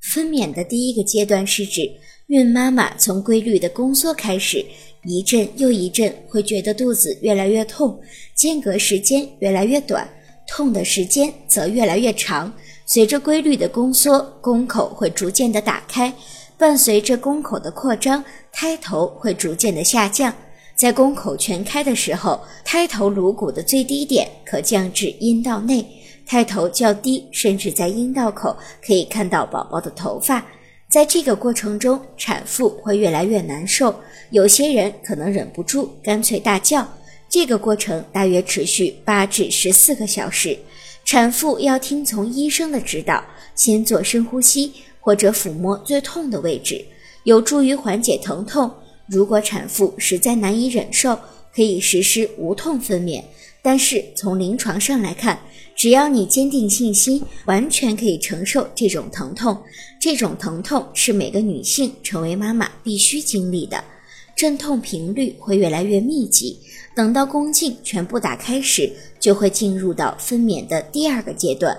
分娩的第一个阶段是指孕妈妈从规律的宫缩开始，一阵又一阵会觉得肚子越来越痛，间隔时间越来越短，痛的时间则越来越长。随着规律的宫缩，宫口会逐渐的打开，伴随着宫口的扩张，胎头会逐渐的下降。在宫口全开的时候，胎头颅骨的最低点可降至阴道内。胎头较低，甚至在阴道口可以看到宝宝的头发。在这个过程中，产妇会越来越难受，有些人可能忍不住，干脆大叫。这个过程大约持续八至十四个小时。产妇要听从医生的指导，先做深呼吸或者抚摸最痛的位置，有助于缓解疼痛。如果产妇实在难以忍受，可以实施无痛分娩。但是从临床上来看，只要你坚定信心，完全可以承受这种疼痛。这种疼痛是每个女性成为妈妈必须经历的，阵痛频率会越来越密集。等到宫颈全部打开时，就会进入到分娩的第二个阶段。